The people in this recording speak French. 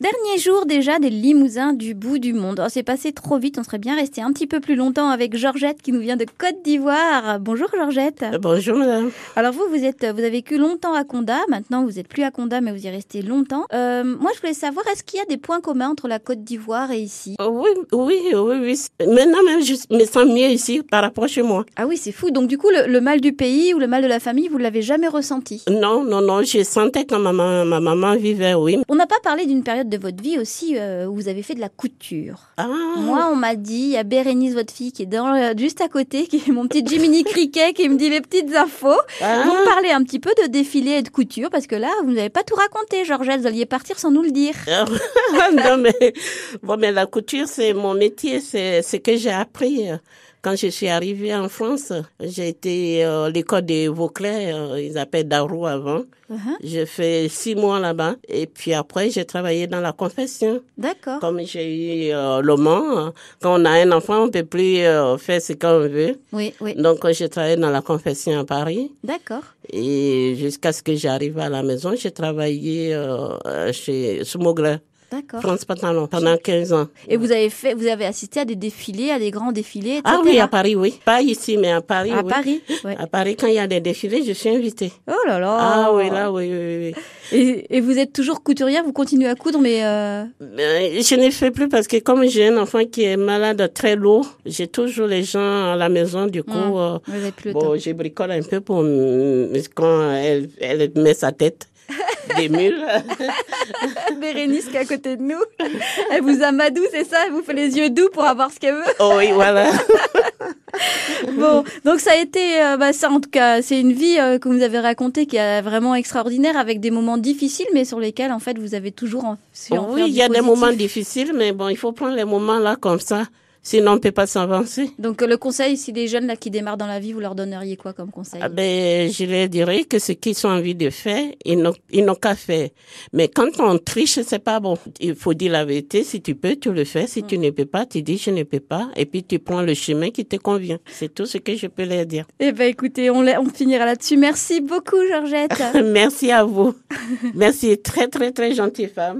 Dernier jour déjà des limousins du bout du monde. Oh, c'est passé trop vite, on serait bien resté un petit peu plus longtemps avec Georgette qui nous vient de Côte d'Ivoire. Bonjour Georgette. Euh, bonjour madame. Alors vous, vous êtes, vous avez vécu longtemps à Conda. Maintenant, vous n'êtes plus à Conda, mais vous y restez longtemps. Euh, moi, je voulais savoir, est-ce qu'il y a des points communs entre la Côte d'Ivoire et ici? Oh, Oui, oui, oui, oui. Maintenant même, je me sens mieux ici par rapport chez moi. Ah oui, c'est fou. Donc du coup, le, mal du pays ou le mal de la famille, vous l'avez jamais ressenti? Non, non, non. Je sentais quand ma maman, ma maman vivait, oui. On n'a pas parlé d'une période de votre vie aussi euh, où vous avez fait de la couture. Ah. Moi, on m'a dit, il y a Bérénice, votre fille, qui est dans, juste à côté, qui est mon petit Jiminy Cricket, qui me dit les petites infos. Ah. Vous me parlez un petit peu de défilé et de couture, parce que là, vous n'avez pas tout raconté, Georgette. Vous alliez partir sans nous le dire. non, mais, bon, mais la couture, c'est mon métier, c'est ce que j'ai appris. Quand je suis arrivée en France, j'ai été à euh, l'école des Vauclés, euh, ils appellent Darou avant. Uh-huh. J'ai fait six mois là-bas et puis après j'ai travaillé dans la confession. D'accord. Comme j'ai eu euh, le Mans, quand on a un enfant, on peut plus faire ce qu'on veut. Oui, oui. Donc j'ai travaillé dans la confession à Paris. D'accord. Et jusqu'à ce que j'arrive à la maison, j'ai travaillé chez Smogler. D'accord. France Pantalon pendant 15 ans. Et vous avez fait, vous avez assisté à des défilés, à des grands défilés, etc. Ah oui, à Paris, oui. Pas ici, mais à Paris. À Paris, À Paris, quand il y a des défilés, je suis invitée. Oh là là. Ah oui, là, oui, oui, oui. Et, et vous êtes toujours couturière, vous continuez à coudre, mais. Euh... je ne fais plus parce que comme j'ai un enfant qui est malade très lourd, j'ai toujours les gens à la maison. Du coup, mmh. euh, bon, je bricole un peu pour quand elle, elle met sa tête des mules. Bérénice qui est à côté de nous. Elle vous amadoue, c'est ça? Elle vous fait les yeux doux pour avoir ce qu'elle veut? Oh Oui, voilà. bon, donc ça a été, euh, bah ça en tout cas, c'est une vie euh, que vous avez racontée qui est vraiment extraordinaire avec des moments difficiles, mais sur lesquels en fait vous avez toujours en, Oui, il y a des moments difficiles, mais bon, il faut prendre les moments là comme ça. Sinon, on ne peut pas s'avancer. Donc, le conseil, si les jeunes là qui démarrent dans la vie, vous leur donneriez quoi comme conseil ah ben, Je leur dirais que ce qu'ils ont envie de faire, ils n'ont qu'à faire. Mais quand on triche, c'est pas bon. Il faut dire la vérité. Si tu peux, tu le fais. Si tu ne peux pas, tu dis je ne peux pas. Et puis, tu prends le chemin qui te convient. C'est tout ce que je peux leur dire. Eh ben, écoutez, on, on finira là-dessus. Merci beaucoup, Georgette. Merci à vous. Merci. Très, très, très gentille femme.